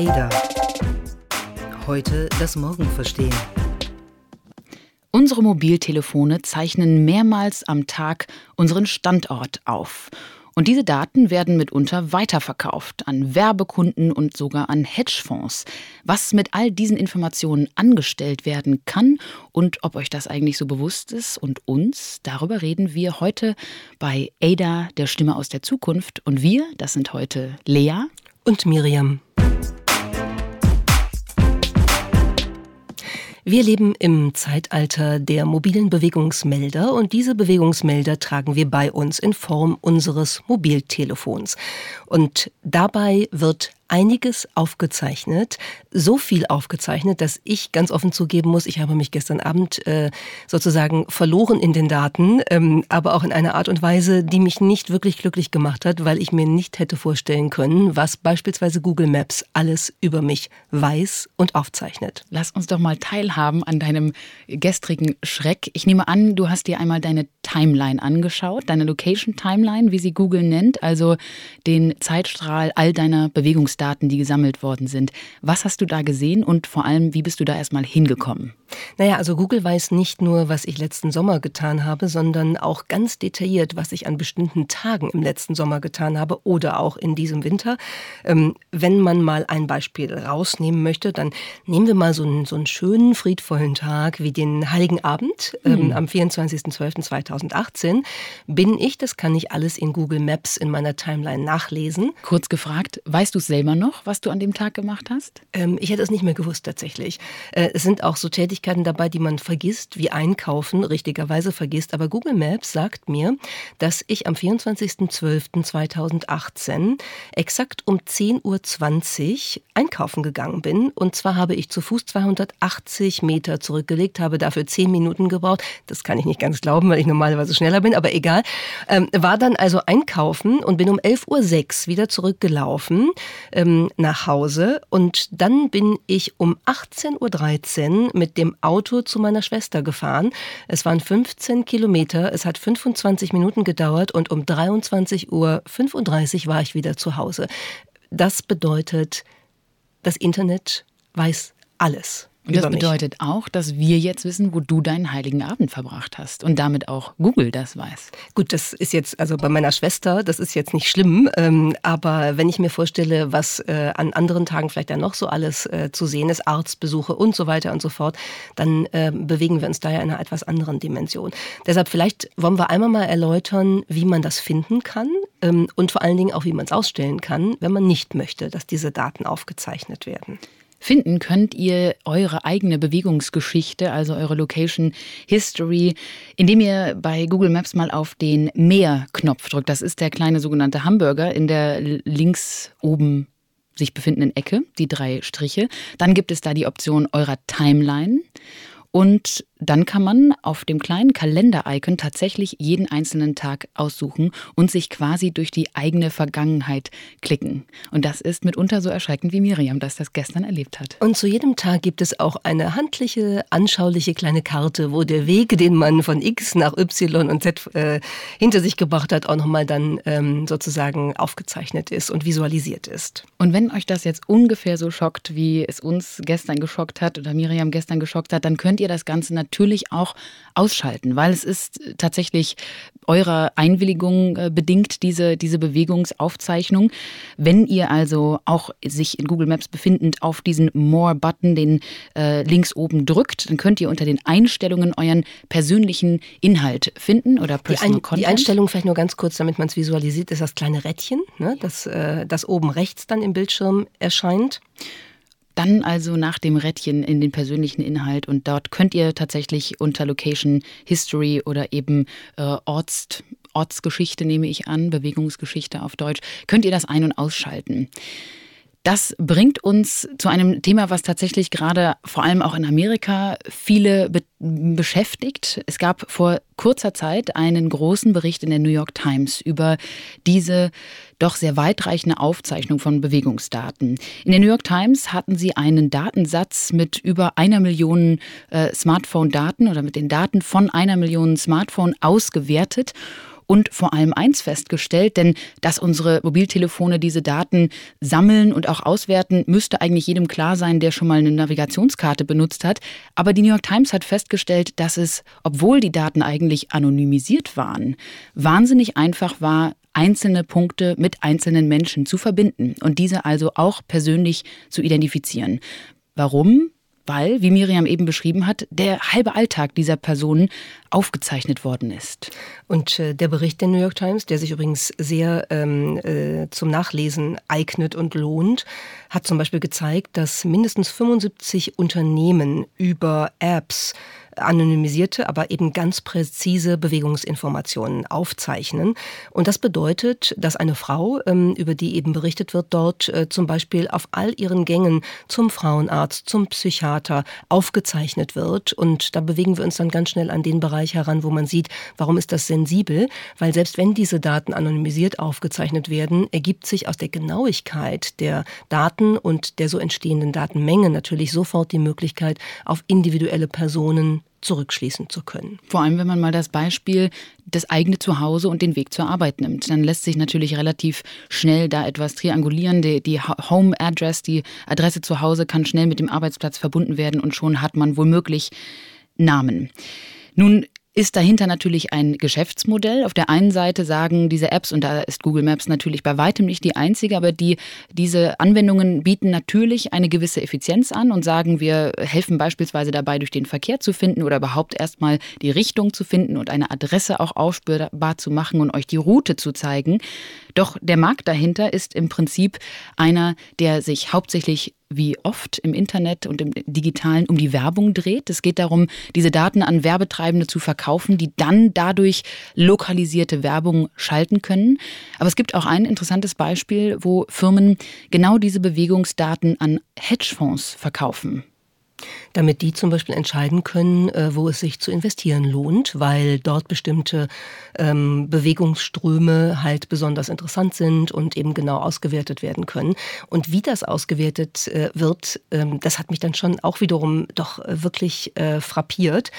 Ada. Heute das Morgen verstehen. Unsere Mobiltelefone zeichnen mehrmals am Tag unseren Standort auf. Und diese Daten werden mitunter weiterverkauft an Werbekunden und sogar an Hedgefonds. Was mit all diesen Informationen angestellt werden kann und ob euch das eigentlich so bewusst ist und uns, darüber reden wir heute bei Ada, der Stimme aus der Zukunft. Und wir, das sind heute Lea und Miriam. Wir leben im Zeitalter der mobilen Bewegungsmelder und diese Bewegungsmelder tragen wir bei uns in Form unseres Mobiltelefons. Und dabei wird einiges aufgezeichnet, so viel aufgezeichnet, dass ich ganz offen zugeben muss, ich habe mich gestern Abend äh, sozusagen verloren in den Daten, ähm, aber auch in einer Art und Weise, die mich nicht wirklich glücklich gemacht hat, weil ich mir nicht hätte vorstellen können, was beispielsweise Google Maps alles über mich weiß und aufzeichnet. Lass uns doch mal teilhaben an deinem gestrigen Schreck. Ich nehme an, du hast dir einmal deine Timeline angeschaut, deine Location Timeline, wie sie Google nennt, also den Zeitstrahl all deiner Bewegungsdaten. Daten, die gesammelt worden sind. Was hast du da gesehen und vor allem, wie bist du da erstmal hingekommen? Naja, also Google weiß nicht nur, was ich letzten Sommer getan habe, sondern auch ganz detailliert, was ich an bestimmten Tagen im letzten Sommer getan habe oder auch in diesem Winter. Ähm, wenn man mal ein Beispiel rausnehmen möchte, dann nehmen wir mal so einen, so einen schönen, friedvollen Tag wie den Heiligen Abend ähm, mhm. am 24.12.2018. Bin ich, das kann ich alles in Google Maps in meiner Timeline nachlesen. Kurz gefragt, weißt du es selber noch, was du an dem Tag gemacht hast? Ähm, ich hätte es nicht mehr gewusst tatsächlich. Äh, es sind auch so Tätigkeiten, Tätigkeiten dabei, die man vergisst, wie Einkaufen richtigerweise vergisst. Aber Google Maps sagt mir, dass ich am 24.12.2018 exakt um 10.20 Uhr einkaufen gegangen bin. Und zwar habe ich zu Fuß 280 Meter zurückgelegt, habe dafür 10 Minuten gebraucht. Das kann ich nicht ganz glauben, weil ich normalerweise schneller bin, aber egal. Ähm, war dann also einkaufen und bin um 11.06 Uhr wieder zurückgelaufen ähm, nach Hause. Und dann bin ich um 18.13 Uhr mit dem Auto zu meiner Schwester gefahren. Es waren 15 Kilometer, es hat 25 Minuten gedauert und um 23.35 Uhr war ich wieder zu Hause. Das bedeutet, das Internet weiß alles. Und das bedeutet auch, dass wir jetzt wissen, wo du deinen heiligen Abend verbracht hast und damit auch Google das weiß. Gut, das ist jetzt, also bei meiner Schwester, das ist jetzt nicht schlimm, ähm, aber wenn ich mir vorstelle, was äh, an anderen Tagen vielleicht dann noch so alles äh, zu sehen ist, Arztbesuche und so weiter und so fort, dann äh, bewegen wir uns da ja in einer etwas anderen Dimension. Deshalb vielleicht wollen wir einmal mal erläutern, wie man das finden kann ähm, und vor allen Dingen auch, wie man es ausstellen kann, wenn man nicht möchte, dass diese Daten aufgezeichnet werden finden könnt ihr eure eigene Bewegungsgeschichte, also eure Location History, indem ihr bei Google Maps mal auf den Mehr-Knopf drückt. Das ist der kleine sogenannte Hamburger in der links oben sich befindenden Ecke, die drei Striche. Dann gibt es da die Option eurer Timeline. Und dann kann man auf dem kleinen Kalender-Icon tatsächlich jeden einzelnen Tag aussuchen und sich quasi durch die eigene Vergangenheit klicken. Und das ist mitunter so erschreckend, wie Miriam das das gestern erlebt hat. Und zu jedem Tag gibt es auch eine handliche, anschauliche kleine Karte, wo der Weg, den man von X nach Y und Z äh, hinter sich gebracht hat, auch nochmal dann ähm, sozusagen aufgezeichnet ist und visualisiert ist. Und wenn euch das jetzt ungefähr so schockt, wie es uns gestern geschockt hat oder Miriam gestern geschockt hat, dann könnt ihr das Ganze natürlich natürlich auch ausschalten, weil es ist tatsächlich eurer Einwilligung äh, bedingt, diese, diese Bewegungsaufzeichnung. Wenn ihr also auch sich in Google Maps befindend auf diesen More-Button, den äh, links oben drückt, dann könnt ihr unter den Einstellungen euren persönlichen Inhalt finden oder Personal die, Ein Content. die Einstellung vielleicht nur ganz kurz, damit man es visualisiert, ist das kleine Rädchen, ne, das, äh, das oben rechts dann im Bildschirm erscheint. Dann also nach dem Rädchen in den persönlichen Inhalt und dort könnt ihr tatsächlich unter Location History oder eben äh, Orts, Ortsgeschichte nehme ich an, Bewegungsgeschichte auf Deutsch, könnt ihr das ein- und ausschalten. Das bringt uns zu einem Thema, was tatsächlich gerade vor allem auch in Amerika viele be beschäftigt. Es gab vor kurzer Zeit einen großen Bericht in der New York Times über diese doch sehr weitreichende Aufzeichnung von Bewegungsdaten. In der New York Times hatten sie einen Datensatz mit über einer Million äh, Smartphone-Daten oder mit den Daten von einer Million Smartphone ausgewertet und vor allem eins festgestellt, denn dass unsere Mobiltelefone diese Daten sammeln und auch auswerten, müsste eigentlich jedem klar sein, der schon mal eine Navigationskarte benutzt hat. Aber die New York Times hat festgestellt, dass es, obwohl die Daten eigentlich anonymisiert waren, wahnsinnig einfach war, einzelne Punkte mit einzelnen Menschen zu verbinden und diese also auch persönlich zu identifizieren. Warum? Weil, wie Miriam eben beschrieben hat, der halbe Alltag dieser Personen aufgezeichnet worden ist. Und äh, der Bericht der New York Times, der sich übrigens sehr ähm, äh, zum Nachlesen eignet und lohnt, hat zum Beispiel gezeigt, dass mindestens 75 Unternehmen über Apps anonymisierte, aber eben ganz präzise Bewegungsinformationen aufzeichnen. Und das bedeutet, dass eine Frau, ähm, über die eben berichtet wird, dort äh, zum Beispiel auf all ihren Gängen zum Frauenarzt, zum Psychiater aufgezeichnet wird. Und da bewegen wir uns dann ganz schnell an den Bereich heran, wo man sieht, warum ist das sensibel? Weil selbst wenn diese Daten anonymisiert aufgezeichnet werden, ergibt sich aus der Genauigkeit der Daten und der so entstehenden Datenmenge natürlich sofort die Möglichkeit, auf individuelle Personen zurückschließen zu können. Vor allem, wenn man mal das Beispiel das eigene Zuhause und den Weg zur Arbeit nimmt, dann lässt sich natürlich relativ schnell da etwas triangulieren. Die, die Home Address, die Adresse zu Hause kann schnell mit dem Arbeitsplatz verbunden werden und schon hat man womöglich Namen. Nun ist dahinter natürlich ein Geschäftsmodell. Auf der einen Seite sagen diese Apps, und da ist Google Maps natürlich bei weitem nicht die einzige, aber die, diese Anwendungen bieten natürlich eine gewisse Effizienz an und sagen, wir helfen beispielsweise dabei, durch den Verkehr zu finden oder überhaupt erstmal die Richtung zu finden und eine Adresse auch aufspürbar zu machen und euch die Route zu zeigen. Doch der Markt dahinter ist im Prinzip einer, der sich hauptsächlich wie oft im Internet und im digitalen um die Werbung dreht. Es geht darum, diese Daten an Werbetreibende zu verkaufen, die dann dadurch lokalisierte Werbung schalten können. Aber es gibt auch ein interessantes Beispiel, wo Firmen genau diese Bewegungsdaten an Hedgefonds verkaufen damit die zum Beispiel entscheiden können, äh, wo es sich zu investieren lohnt, weil dort bestimmte ähm, Bewegungsströme halt besonders interessant sind und eben genau ausgewertet werden können. Und wie das ausgewertet äh, wird, ähm, das hat mich dann schon auch wiederum doch äh, wirklich äh, frappiert.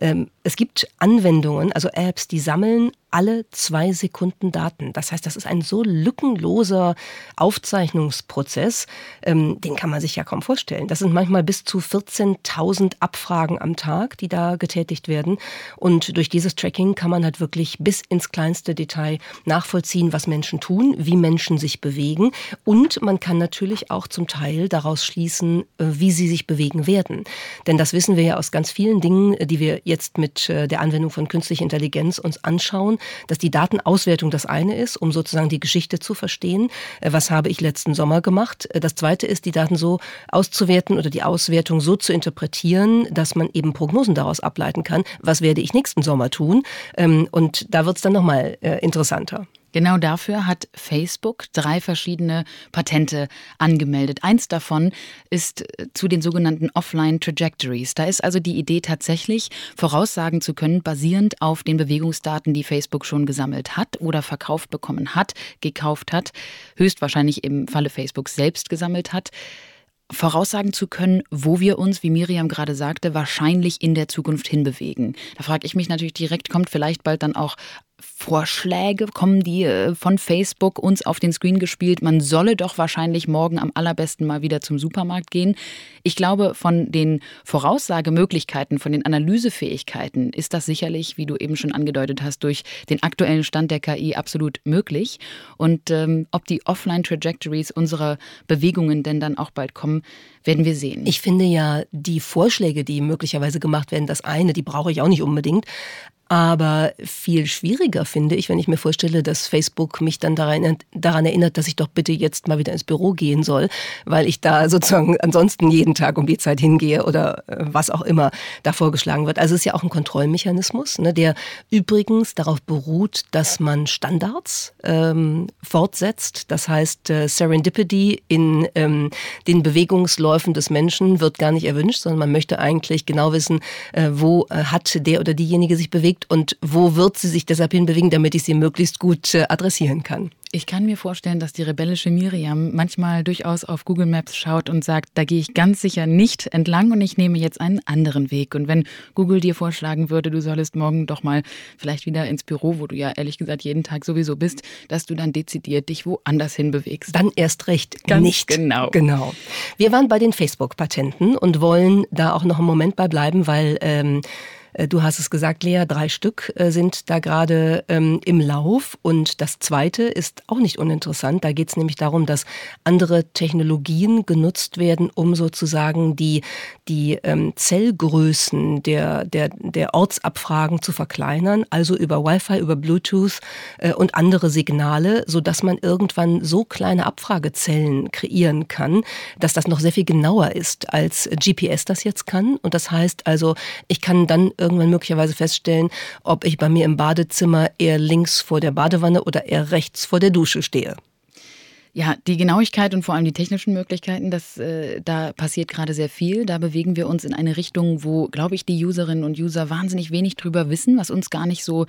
Ähm, es gibt Anwendungen, also Apps, die sammeln alle zwei Sekunden Daten. Das heißt, das ist ein so lückenloser Aufzeichnungsprozess, ähm, den kann man sich ja kaum vorstellen. Das sind manchmal bis zu 14.000 Abfragen am Tag, die da getätigt werden. Und durch dieses Tracking kann man halt wirklich bis ins kleinste Detail nachvollziehen, was Menschen tun, wie Menschen sich bewegen. Und man kann natürlich auch zum Teil daraus schließen, äh, wie sie sich bewegen werden. Denn das wissen wir ja aus ganz vielen Dingen, die wir jetzt mit äh, der Anwendung von künstlicher Intelligenz uns anschauen, dass die Datenauswertung das eine ist, um sozusagen die Geschichte zu verstehen. Äh, was habe ich letzten Sommer gemacht? Äh, das zweite ist, die Daten so auszuwerten oder die Auswertung so zu interpretieren, dass man eben Prognosen daraus ableiten kann. Was werde ich nächsten Sommer tun? Ähm, und da wird es dann nochmal interessanter. Genau dafür hat Facebook drei verschiedene Patente angemeldet. Eins davon ist äh, zu den sogenannten Offline Trajectories. Da ist also die Idee tatsächlich, voraussagen zu können, basierend auf den Bewegungsdaten, die Facebook schon gesammelt hat oder verkauft bekommen hat, gekauft hat, höchstwahrscheinlich im Falle Facebook selbst gesammelt hat, voraussagen zu können, wo wir uns, wie Miriam gerade sagte, wahrscheinlich in der Zukunft hinbewegen. Da frage ich mich natürlich direkt, kommt vielleicht bald dann auch Vorschläge kommen die äh, von Facebook uns auf den Screen gespielt. Man solle doch wahrscheinlich morgen am allerbesten mal wieder zum Supermarkt gehen. Ich glaube, von den Voraussagemöglichkeiten, von den Analysefähigkeiten ist das sicherlich, wie du eben schon angedeutet hast, durch den aktuellen Stand der KI absolut möglich. Und ähm, ob die Offline-Trajectories unserer Bewegungen denn dann auch bald kommen, werden wir sehen. Ich finde ja, die Vorschläge, die möglicherweise gemacht werden, das eine, die brauche ich auch nicht unbedingt. Aber viel schwieriger finde ich, wenn ich mir vorstelle, dass Facebook mich dann daran, erinnert, dass ich doch bitte jetzt mal wieder ins Büro gehen soll, weil ich da sozusagen ansonsten jeden Tag um die Zeit hingehe oder äh, was auch immer da vorgeschlagen wird. Also es ist ja auch ein Kontrollmechanismus, ne, der übrigens darauf beruht, dass man Standards ähm, fortsetzt. Das heißt, äh, Serendipity in ähm, den Bewegungsläufen des Menschen wird gar nicht erwünscht, sondern man möchte eigentlich genau wissen, äh, wo äh, hat der oder diejenige sich bewegt hinbewegt und wo wird sie sich deshalb hinbewegen, damit ich sie möglichst gut äh, adressieren kann. Ich kann mir vorstellen, dass die rebellische Miriam manchmal durchaus auf Google Maps schaut und sagt, da gehe ich ganz sicher nicht entlang und ich nehme jetzt einen anderen Weg. Und wenn Google dir vorschlagen würde, du solltest morgen doch mal vielleicht wieder ins Büro, wo du ja ehrlich gesagt jeden Tag sowieso bist, dass du dann dezidiert dich woanders hinbewegst. Dann erst recht ganz nicht. Genau. Genau. Wir waren bei den Facebook-Patenten und wollen da auch noch einen Moment bei bleiben, weil ähm, äh, du hast es gesagt, Lea, drei Stück äh, sind da gerade ähm, im Lauf. Und das zweite ist auch nicht uninteressant. Da geht es nämlich darum, dass andere Technologien genutzt werden, um sozusagen die, die ähm, Zellgrößen der, der, der Ortsabfragen zu verkleinern, also über Wi-Fi, über Bluetooth äh, und andere Signale, sodass man irgendwann so kleine Abfragezellen kreieren kann, dass das noch sehr viel genauer ist, als GPS das jetzt kann. Und das heißt also, ich kann dann irgendwann möglicherweise feststellen, ob ich bei mir im Badezimmer eher links vor der Badewanne oder eher rechts vor der Dusche stehe. Ja, die Genauigkeit und vor allem die technischen Möglichkeiten, das, äh, da passiert gerade sehr viel. Da bewegen wir uns in eine Richtung, wo, glaube ich, die Userinnen und User wahnsinnig wenig drüber wissen, was uns gar nicht so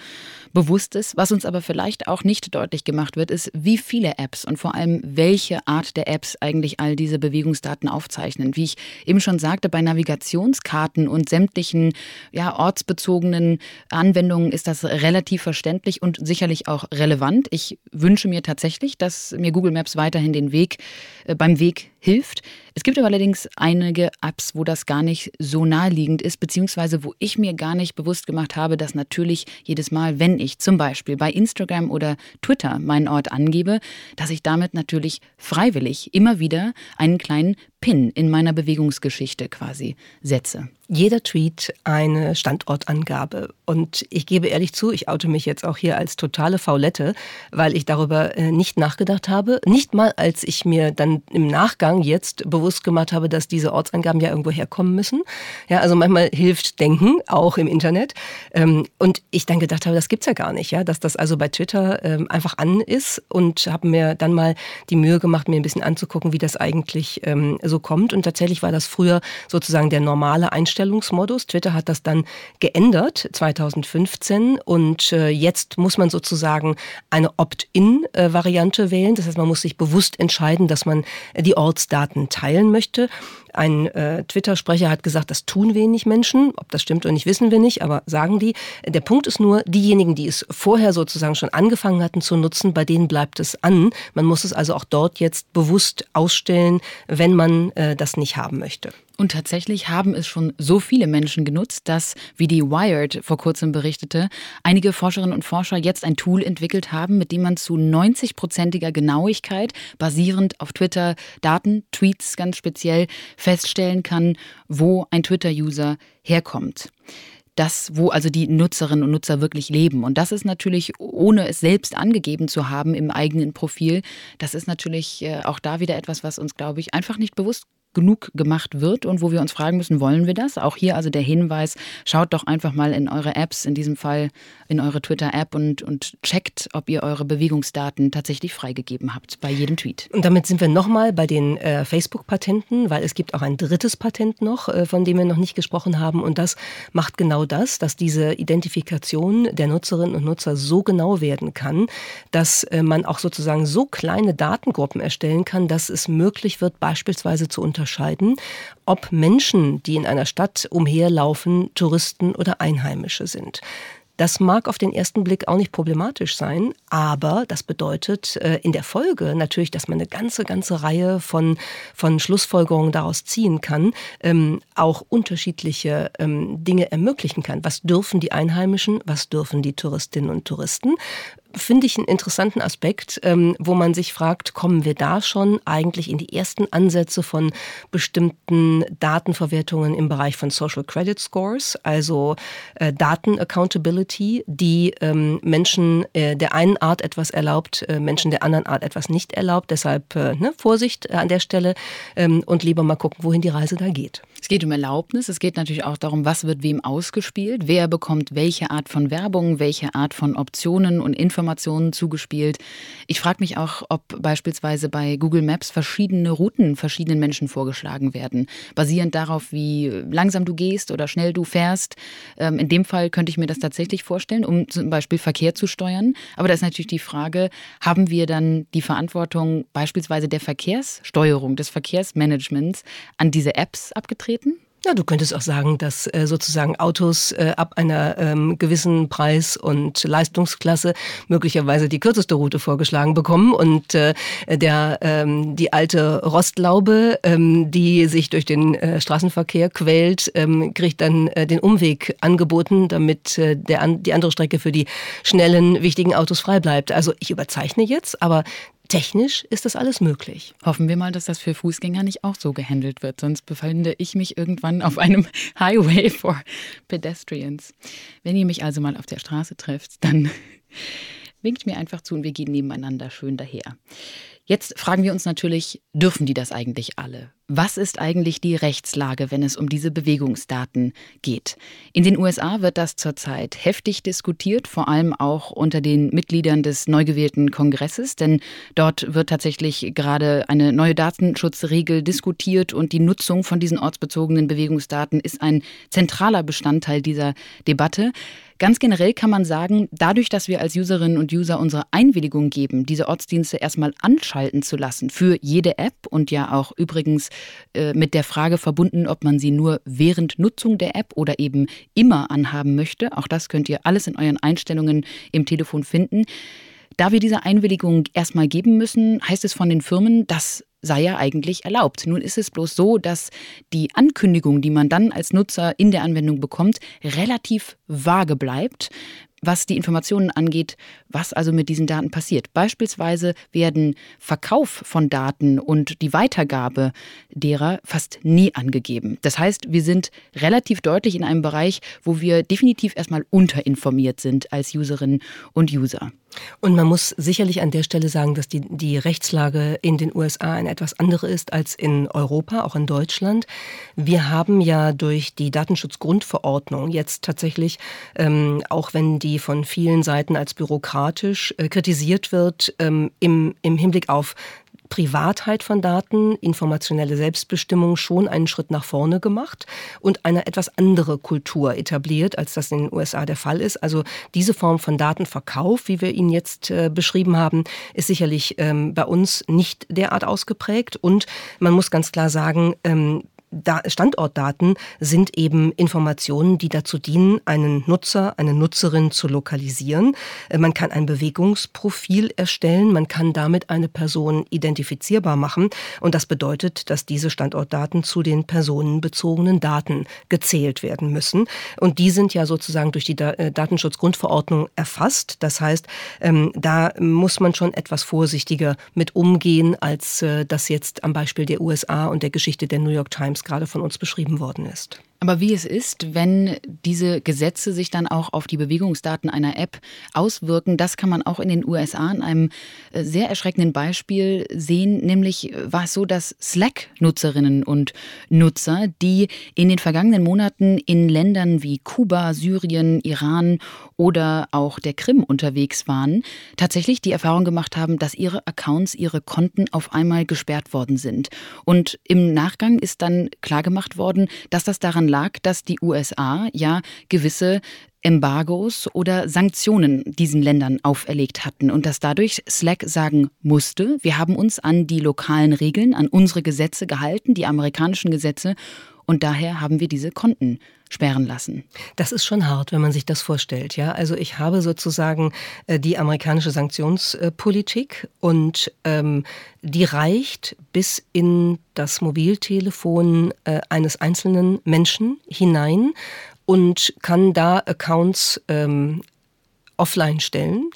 bewusst ist. Was uns aber vielleicht auch nicht deutlich gemacht wird, ist, wie viele Apps und vor allem welche Art der Apps eigentlich all diese Bewegungsdaten aufzeichnen. Wie ich eben schon sagte, bei Navigationskarten und sämtlichen ja, ortsbezogenen Anwendungen ist das relativ verständlich und sicherlich auch relevant. Ich wünsche mir tatsächlich, dass mir Google Maps weiterhin den Weg äh, beim Weg hilft. Es gibt aber allerdings einige Apps, wo das gar nicht so naheliegend ist, beziehungsweise wo ich mir gar nicht bewusst gemacht habe, dass natürlich jedes Mal, wenn ich zum Beispiel bei Instagram oder Twitter meinen Ort angebe, dass ich damit natürlich freiwillig immer wieder einen kleinen Pin in meiner Bewegungsgeschichte quasi setze. Jeder Tweet eine Standortangabe. Und ich gebe ehrlich zu, ich oute mich jetzt auch hier als totale Faulette, weil ich darüber äh, nicht nachgedacht habe. Nicht mal, als ich mir dann im Nachgang jetzt bewusst gemacht habe, dass diese Ortsangaben ja irgendwo herkommen müssen. Ja, also manchmal hilft Denken, auch im Internet. Ähm, und ich dann gedacht habe, das gibt's ja gar nicht, ja, dass das also bei Twitter ähm, einfach an ist und habe mir dann mal die Mühe gemacht, mir ein bisschen anzugucken, wie das eigentlich ähm, so kommt. Und tatsächlich war das früher sozusagen der normale Einstellungsmodus. Twitter hat das dann geändert 2015 und äh, jetzt muss man sozusagen eine Opt-in-Variante wählen. Das heißt, man muss sich bewusst entscheiden, dass man die Ortsdaten teilen möchte. Ein äh, Twitter-Sprecher hat gesagt, das tun wenig Menschen. Ob das stimmt oder nicht, wissen wir nicht, aber sagen die. Der Punkt ist nur, diejenigen, die es vorher sozusagen schon angefangen hatten zu nutzen, bei denen bleibt es an. Man muss es also auch dort jetzt bewusst ausstellen, wenn man äh, das nicht haben möchte. Und tatsächlich haben es schon so viele Menschen genutzt, dass, wie die Wired vor kurzem berichtete, einige Forscherinnen und Forscher jetzt ein Tool entwickelt haben, mit dem man zu 90-prozentiger Genauigkeit, basierend auf Twitter-Daten, Tweets ganz speziell, feststellen kann, wo ein Twitter-User herkommt das, wo also die Nutzerinnen und Nutzer wirklich leben. Und das ist natürlich, ohne es selbst angegeben zu haben im eigenen Profil, das ist natürlich äh, auch da wieder etwas, was uns, glaube ich, einfach nicht bewusst genug gemacht wird und wo wir uns fragen müssen, wollen wir das? Auch hier also der Hinweis, schaut doch einfach mal in eure Apps, in diesem Fall in eure Twitter-App und, und checkt, ob ihr eure Bewegungsdaten tatsächlich freigegeben habt bei jedem Tweet. Und damit sind wir nochmal bei den äh, Facebook-Patenten, weil es gibt auch ein drittes Patent noch, äh, von dem wir noch nicht gesprochen haben und das macht genau das, dass diese Identifikation der Nutzerinnen und Nutzer so genau werden kann, dass äh, man auch sozusagen so kleine Datengruppen erstellen kann, dass es möglich wird, beispielsweise zu unterscheiden, unterscheiden, ob Menschen, die in einer Stadt umherlaufen, Touristen oder Einheimische sind. Das mag auf den ersten Blick auch nicht problematisch sein, aber das bedeutet äh, in der Folge natürlich, dass man eine ganze, ganze Reihe von, von Schlussfolgerungen daraus ziehen kann, ähm, auch unterschiedliche ähm, Dinge ermöglichen kann. Was dürfen die Einheimischen, was dürfen die Touristinnen und Touristen? Finde ich einen interessanten Aspekt, ähm, wo man sich fragt, kommen wir da schon eigentlich in die ersten Ansätze von bestimmten Datenverwertungen im Bereich von Social Credit Scores, also äh, Daten-Accountability, die ähm, Menschen äh, der einen Art etwas erlaubt, äh, Menschen der anderen Art etwas nicht erlaubt. Deshalb äh, ne, Vorsicht an der Stelle ähm, und lieber mal gucken, wohin die Reise da geht. Es geht um Erlaubnis, es geht natürlich auch darum, was wird wem ausgespielt, wer bekommt welche Art von Werbung, welche Art von Optionen und Informationen zugespielt. Ich frage mich auch, ob beispielsweise bei Google Maps verschiedene Routen verschiedenen Menschen vorgeschlagen werden, basierend darauf, wie langsam du gehst oder schnell du fährst. Ähm, in dem Fall könnte ich mir das tatsächlich vorstellen, um zum Beispiel Verkehr zu steuern. Aber da ist natürlich die Frage, haben wir dann die Verantwortung beispielsweise der Verkehrssteuerung, des Verkehrsmanagements an diese Apps abgetreten? Ja, du könntest auch sagen, dass äh, sozusagen Autos äh, ab einer ähm, gewissen Preis- und Leistungsklasse möglicherweise die kürzeste Route vorgeschlagen bekommen und äh, der ähm, die alte Rostlaube, ähm, die sich durch den äh, Straßenverkehr quält, ähm, kriegt dann äh, den Umweg angeboten, damit äh, der an, die andere Strecke für die schnellen wichtigen Autos frei bleibt. Also ich überzeichne jetzt, aber Technisch ist das alles möglich. Hoffen wir mal, dass das für Fußgänger nicht auch so gehandelt wird, sonst befinde ich mich irgendwann auf einem Highway for Pedestrians. Wenn ihr mich also mal auf der Straße trefft, dann winkt mir einfach zu und wir gehen nebeneinander schön daher. Jetzt fragen wir uns natürlich, dürfen die das eigentlich alle? Was ist eigentlich die Rechtslage, wenn es um diese Bewegungsdaten geht? In den USA wird das zurzeit heftig diskutiert, vor allem auch unter den Mitgliedern des neu gewählten Kongresses, denn dort wird tatsächlich gerade eine neue Datenschutzregel diskutiert und die Nutzung von diesen ortsbezogenen Bewegungsdaten ist ein zentraler Bestandteil dieser Debatte. Ganz generell kann man sagen, dadurch, dass wir als Userinnen und User unsere Einwilligung geben, diese Ortsdienste erstmal anschalten zu lassen für jede App und ja auch übrigens äh, mit der Frage verbunden, ob man sie nur während Nutzung der App oder eben immer anhaben möchte. Auch das könnt ihr alles in euren Einstellungen im Telefon finden. Da wir diese Einwilligung erstmal geben müssen, heißt es von den Firmen, dass sei ja eigentlich erlaubt. Nun ist es bloß so, dass die Ankündigung, die man dann als Nutzer in der Anwendung bekommt, relativ vage bleibt was die Informationen angeht, was also mit diesen Daten passiert. Beispielsweise werden Verkauf von Daten und die Weitergabe derer fast nie angegeben. Das heißt, wir sind relativ deutlich in einem Bereich, wo wir definitiv erstmal unterinformiert sind als Userinnen und User. Und man muss sicherlich an der Stelle sagen, dass die, die Rechtslage in den USA eine etwas andere ist als in Europa, auch in Deutschland. Wir haben ja durch die Datenschutzgrundverordnung jetzt tatsächlich, ähm, auch wenn die von vielen Seiten als bürokratisch äh, kritisiert wird, ähm, im, im Hinblick auf Privatheit von Daten, informationelle Selbstbestimmung schon einen Schritt nach vorne gemacht und eine etwas andere Kultur etabliert, als das in den USA der Fall ist. Also diese Form von Datenverkauf, wie wir ihn jetzt äh, beschrieben haben, ist sicherlich ähm, bei uns nicht derart ausgeprägt. Und man muss ganz klar sagen, ähm, Standortdaten sind eben Informationen, die dazu dienen, einen Nutzer, eine Nutzerin zu lokalisieren. Äh, man kann ein Bewegungsprofil erstellen, man kann damit eine Person identifizierbar machen und das bedeutet, dass diese Standortdaten zu den personenbezogenen Daten gezählt werden müssen und die sind ja sozusagen durch die äh, Datenschutzgrundverordnung erfasst. Das heißt, ähm, da muss man schon etwas vorsichtiger mit umgehen, als äh, das jetzt am Beispiel der USA und der Geschichte der New York Times gerade von uns beschrieben worden ist. Aber wie es ist, wenn diese Gesetze sich dann auch auf die Bewegungsdaten einer App auswirken, das kann man auch in den USA in einem äh, sehr erschreckenden Beispiel sehen. Nämlich war es so, dass Slack-Nutzerinnen und Nutzer, die in den vergangenen Monaten in Ländern wie Kuba, Syrien, Iran oder auch der Krim unterwegs waren, tatsächlich die Erfahrung gemacht haben, dass ihre Accounts, ihre Konten auf einmal gesperrt worden sind. Und im Nachgang ist dann klargemacht worden, dass das daran lag, dass die USA ja gewisse Embargos oder Sanktionen diesen Ländern auferlegt hatten und dass dadurch Slack sagen musste, wir haben uns an die lokalen Regeln, an unsere Gesetze gehalten, die amerikanischen Gesetze, und daher haben wir diese Konten sperren lassen. Das ist schon hart, wenn man sich das vorstellt. Ja, also ich habe sozusagen äh, die amerikanische Sanktionspolitik und ähm, die reicht bis in das Mobiltelefon äh, eines einzelnen Menschen hinein und kann da Accounts ähm, offline stellen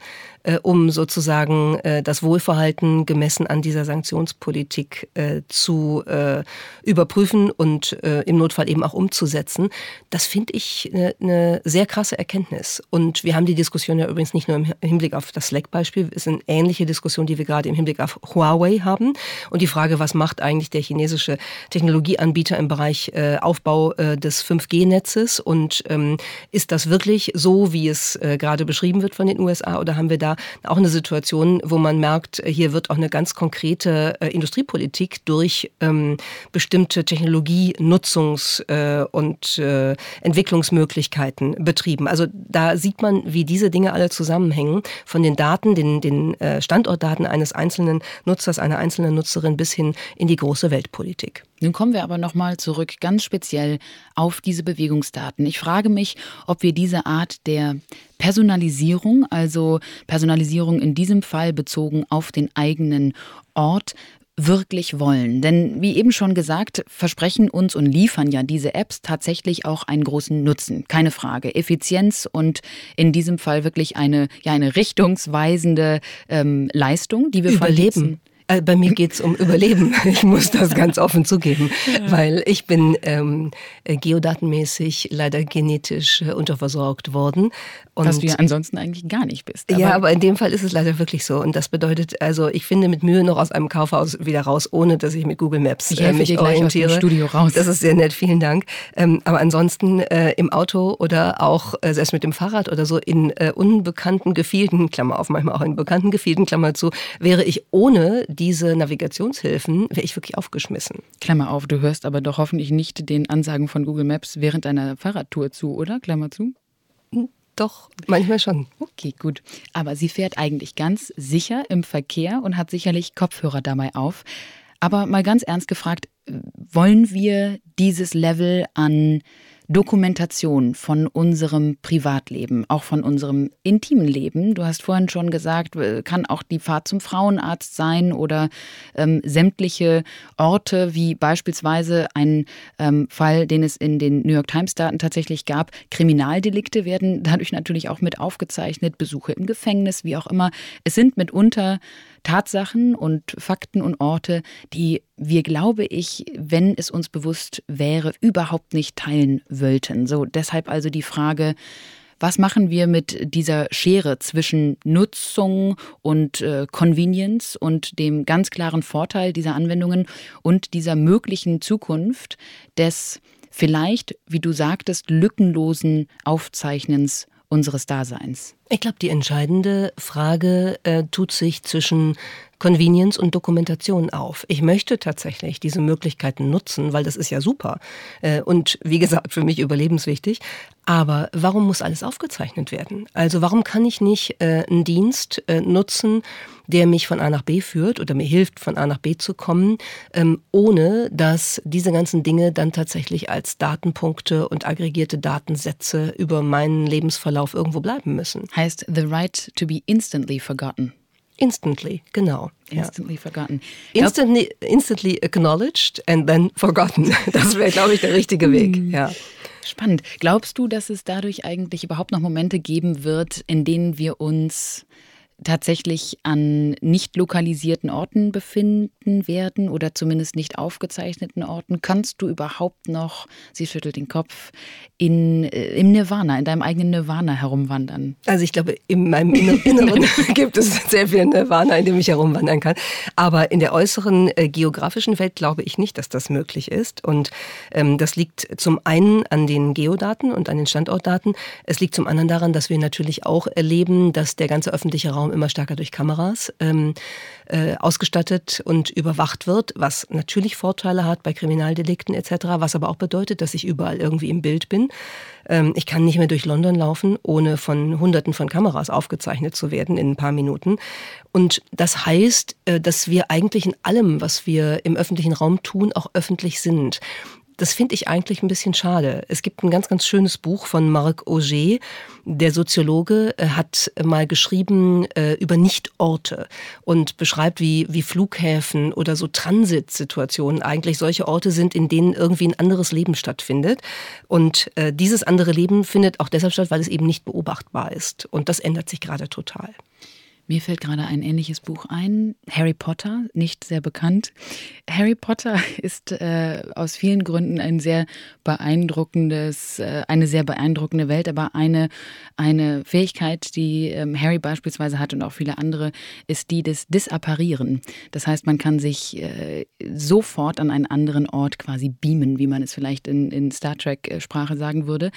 äh, um sozusagen äh, das Wohlverhalten gemessen an dieser Sanktionspolitik äh, zu äh, überprüfen und äh, im Notfall eben auch umzusetzen. Das finde ich eine ne sehr krasse Erkenntnis. Und wir haben die Diskussion ja übrigens nicht nur im Hinblick auf das Slack-Beispiel, es ist eine ähnliche Diskussion, die wir gerade im Hinblick auf Huawei haben. Und die Frage, was macht eigentlich der chinesische Technologieanbieter im Bereich äh, Aufbau äh, des 5G-Netzes? Und ähm, ist das wirklich so, wie es äh, gerade beschrieben wird von den USA? Oder haben wir da auch eine Situation, wo man merkt, hier wird auch eine ganz konkrete äh, Industriepolitik durch ähm, bestimmte Technologienutzungs- äh, und äh, Entwicklungsmöglichkeiten betrieben. Also da sieht man, wie diese Dinge alle zusammenhängen, von den Daten, den, den äh, Standortdaten eines einzelnen Nutzers, einer einzelnen Nutzerin bis hin in die große Weltpolitik. Nun kommen wir aber nochmal zurück ganz speziell auf diese Bewegungsdaten. Ich frage mich, ob wir diese Art der Personalisierung, also Personalisierung in diesem Fall bezogen auf den eigenen Ort, wirklich wollen. Denn wie eben schon gesagt, versprechen uns und liefern ja diese Apps tatsächlich auch einen großen Nutzen. Keine Frage. Effizienz und in diesem Fall wirklich eine, ja, eine richtungsweisende ähm, Leistung, die wir Überleben. äh, bei mir geht es um Überleben. Ich muss das ganz offen zugeben, ja. weil ich bin ähm, geodatenmäßig leider genetisch äh, unterversorgt worden. Und Was du ja ansonsten eigentlich gar nicht bist. Aber ja, aber in dem Fall ist es leider wirklich so. Und das bedeutet, also ich finde mit Mühe noch aus einem Kaufhaus wieder raus, ohne dass ich mit Google Maps ich äh, mich dir gleich orientiere. Aus dem Studio raus. Das ist sehr nett, vielen Dank. Ähm, aber ansonsten äh, im Auto oder auch äh, selbst mit dem Fahrrad oder so in äh, unbekannten Gefilden, Klammer auf, manchmal auch in bekannten Gefilden, Klammer zu, wäre ich ohne diese Navigationshilfen, wäre ich wirklich aufgeschmissen. Klammer auf, du hörst aber doch hoffentlich nicht den Ansagen von Google Maps während deiner Fahrradtour zu, oder? Klammer zu. Doch, manchmal schon. Okay, gut. Aber sie fährt eigentlich ganz sicher im Verkehr und hat sicherlich Kopfhörer dabei auf. Aber mal ganz ernst gefragt, wollen wir dieses Level an Dokumentation von unserem Privatleben, auch von unserem intimen Leben. Du hast vorhin schon gesagt, äh, kann auch die Fahrt zum Frauenarzt sein oder ähm, sämtliche Orte, wie beispielsweise ein ähm, Fall, den es in den New York Times-Daten tatsächlich gab. Kriminaldelikte werden dadurch natürlich auch mit aufgezeichnet, Besuche im Gefängnis, wie auch immer. Es sind mitunter Tatsachen und Fakten und Orte, die wir, glaube ich, wenn es uns bewusst wäre, überhaupt nicht teilen wollten. So, deshalb also die Frage, was machen wir mit dieser Schere zwischen Nutzung und äh, Convenience und dem ganz klaren Vorteil dieser Anwendungen und dieser möglichen Zukunft des vielleicht, wie du sagtest, lückenlosen Aufzeichnens unseres Daseins? Ich glaube, die entscheidende Frage äh, tut sich zwischen Convenience und Dokumentation auf. Ich möchte tatsächlich diese Möglichkeiten nutzen, weil das ist ja super äh, und wie gesagt für mich überlebenswichtig. Aber warum muss alles aufgezeichnet werden? Also warum kann ich nicht äh, einen Dienst äh, nutzen, der mich von A nach B führt oder mir hilft, von A nach B zu kommen, ähm, ohne dass diese ganzen Dinge dann tatsächlich als Datenpunkte und aggregierte Datensätze über meinen Lebensverlauf irgendwo bleiben müssen? Heißt the right to be instantly forgotten. Instantly, genau. Instantly ja. forgotten. Instantly, instantly acknowledged and then forgotten. Das wäre, glaube ich, der richtige Weg. Hm. Ja. Spannend. Glaubst du, dass es dadurch eigentlich überhaupt noch Momente geben wird, in denen wir uns tatsächlich an nicht lokalisierten Orten befinden werden oder zumindest nicht aufgezeichneten Orten, kannst du überhaupt noch, sie schüttelt den Kopf, in, äh, im Nirvana, in deinem eigenen Nirvana herumwandern? Also ich glaube, in meinem Inneren gibt es sehr viel Nirvana, in dem ich herumwandern kann. Aber in der äußeren äh, geografischen Welt glaube ich nicht, dass das möglich ist. Und ähm, das liegt zum einen an den Geodaten und an den Standortdaten. Es liegt zum anderen daran, dass wir natürlich auch erleben, dass der ganze öffentliche Raum immer stärker durch Kameras ähm, äh, ausgestattet und überwacht wird, was natürlich Vorteile hat bei Kriminaldelikten etc., was aber auch bedeutet, dass ich überall irgendwie im Bild bin. Ähm, ich kann nicht mehr durch London laufen, ohne von Hunderten von Kameras aufgezeichnet zu werden in ein paar Minuten. Und das heißt, äh, dass wir eigentlich in allem, was wir im öffentlichen Raum tun, auch öffentlich sind. Das finde ich eigentlich ein bisschen schade. Es gibt ein ganz, ganz schönes Buch von Marc Auger. Der Soziologe äh, hat mal geschrieben äh, über Nichtorte und beschreibt, wie, wie Flughäfen oder so Transitsituationen eigentlich solche Orte sind, in denen irgendwie ein anderes Leben stattfindet. Und äh, dieses andere Leben findet auch deshalb statt, weil es eben nicht beobachtbar ist. Und das ändert sich gerade total. Mir fällt gerade ein ähnliches Buch ein, Harry Potter, nicht sehr bekannt. Harry Potter ist äh, aus vielen Gründen ein sehr beeindruckendes, äh, eine sehr beeindruckende Welt, aber eine, eine Fähigkeit, die ähm, Harry beispielsweise hat und auch viele andere, ist die des Disapparieren. Das heißt, man kann sich äh, sofort an einen anderen Ort quasi beamen, wie man es vielleicht in, in Star Trek-Sprache sagen würde.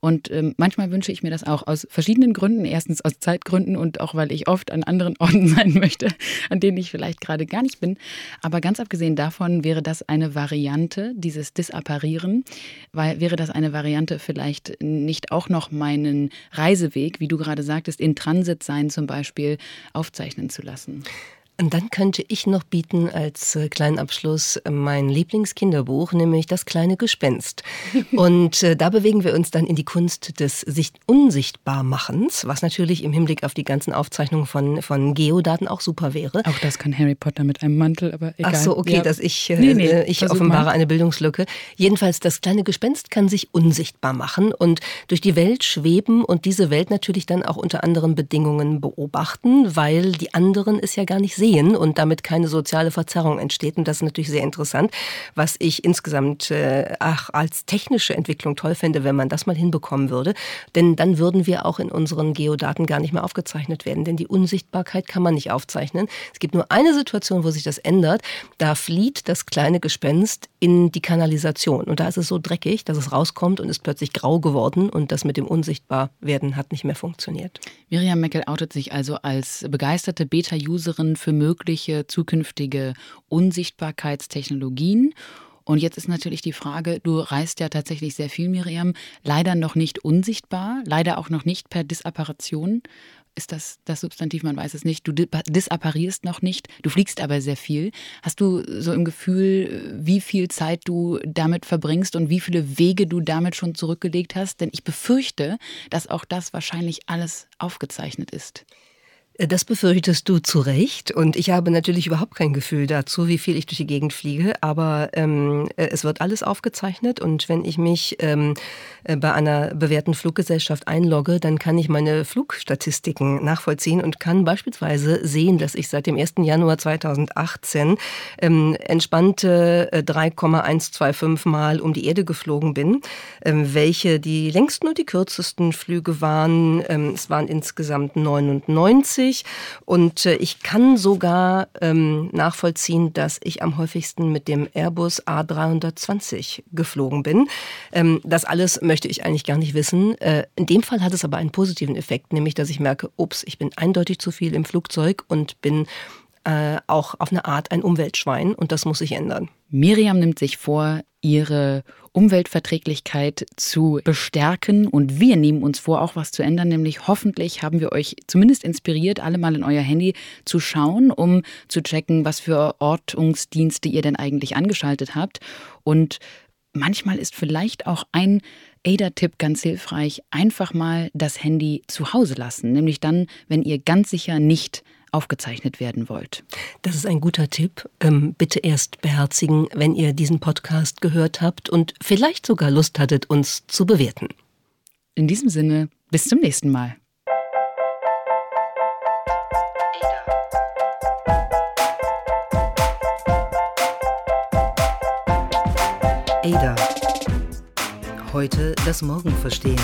Und ähm, manchmal wünsche ich mir das auch aus verschiedenen Gründen. Erstens aus Zeitgründen und auch, weil ich oft an anderen Orten sein möchte, an denen ich vielleicht gerade gar nicht bin. Aber ganz abgesehen davon wäre das eine Variante, dieses Disapparieren, weil wäre das eine Variante vielleicht nicht auch noch meinen Reiseweg, wie du gerade sagtest, in Transit sein zum Beispiel, aufzeichnen zu lassen. Und dann könnte ich noch bieten als äh, kleinen Abschluss mein Lieblingskinderbuch, nämlich Das kleine Gespenst. Und äh, da bewegen wir uns dann in die Kunst des sich Unsichtbarmachens, was natürlich im Hinblick auf die ganzen Aufzeichnungen von, von Geodaten auch super wäre. Auch das kann Harry Potter mit einem Mantel, aber egal. Ach so, okay, ja. dass ich, äh, nee, nee, ich offenbare mal. eine Bildungslücke. Jedenfalls, das kleine Gespenst kann sich unsichtbar machen und durch die Welt schweben und diese Welt natürlich dann auch unter anderen Bedingungen beobachten, weil die anderen es ja gar nicht sehen sehen und damit keine soziale Verzerrung entsteht. Und das ist natürlich sehr interessant, was ich insgesamt äh, ach, als technische Entwicklung toll fände, wenn man das mal hinbekommen würde. Denn dann würden wir auch in unseren Geodaten gar nicht mehr aufgezeichnet werden. Denn die Unsichtbarkeit kann man nicht aufzeichnen. Es gibt nur eine Situation, wo sich das ändert. Da flieht das kleine Gespenst in die Kanalisation. Und da ist es so dreckig, dass es rauskommt und ist plötzlich grau geworden. Und das mit dem Unsichtbarwerden hat nicht mehr funktioniert. Miriam Meckel outet sich also als begeisterte Beta-Userin für mögliche zukünftige Unsichtbarkeitstechnologien. Und jetzt ist natürlich die Frage, du reist ja tatsächlich sehr viel, Miriam, leider noch nicht unsichtbar, leider auch noch nicht per Disapparation. Ist das das Substantiv? Man weiß es nicht. Du disapparierst noch nicht, du fliegst aber sehr viel. Hast du so im Gefühl, wie viel Zeit du damit verbringst und wie viele Wege du damit schon zurückgelegt hast? Denn ich befürchte, dass auch das wahrscheinlich alles aufgezeichnet ist. Das befürchtest du zu Recht. Und ich habe natürlich überhaupt kein Gefühl dazu, wie viel ich durch die Gegend fliege. Aber ähm, äh, es wird alles aufgezeichnet. Und wenn ich mich ähm, äh, bei einer bewährten Fluggesellschaft einlogge, dann kann ich meine Flugstatistiken nachvollziehen und kann beispielsweise sehen, dass ich seit dem 1. Januar 2018 ähm, entspannte 3,125 äh, Mal um die Erde geflogen bin, ähm, welche die längsten und die kürzesten Flüge waren. Ähm, es waren insgesamt 99 häufig und äh, ich kann sogar ähm, nachvollziehen, dass ich am häufigsten mit dem Airbus A320 geflogen bin. Ähm, das alles möchte ich eigentlich gar nicht wissen. Äh, in dem Fall hat es aber einen positiven Effekt, nämlich dass ich merke, ups, ich bin eindeutig zu viel im Flugzeug und bin äh, auch auf eine Art ein Umweltschwein und das muss sich ändern. Miriam nimmt sich vor, ihre Umweltverträglichkeit zu bestärken und wir nehmen uns vor, auch was zu ändern, nämlich hoffentlich haben wir euch zumindest inspiriert, alle mal in euer Handy zu schauen, um zu checken, was für Ortungsdienste ihr denn eigentlich angeschaltet habt und manchmal ist vielleicht auch ein ADA-Tipp ganz hilfreich, einfach mal das Handy zu Hause lassen, nämlich dann, wenn ihr ganz sicher nicht aufgezeichnet werden wollt. Das ist ein guter Tipp. Ähm, bitte erst beherzigen, wenn ihr diesen Podcast gehört habt und vielleicht sogar Lust hattet, uns zu bewerten. In diesem Sinne, bis zum nächsten Mal. Ada. Heute das Morgen verstehen.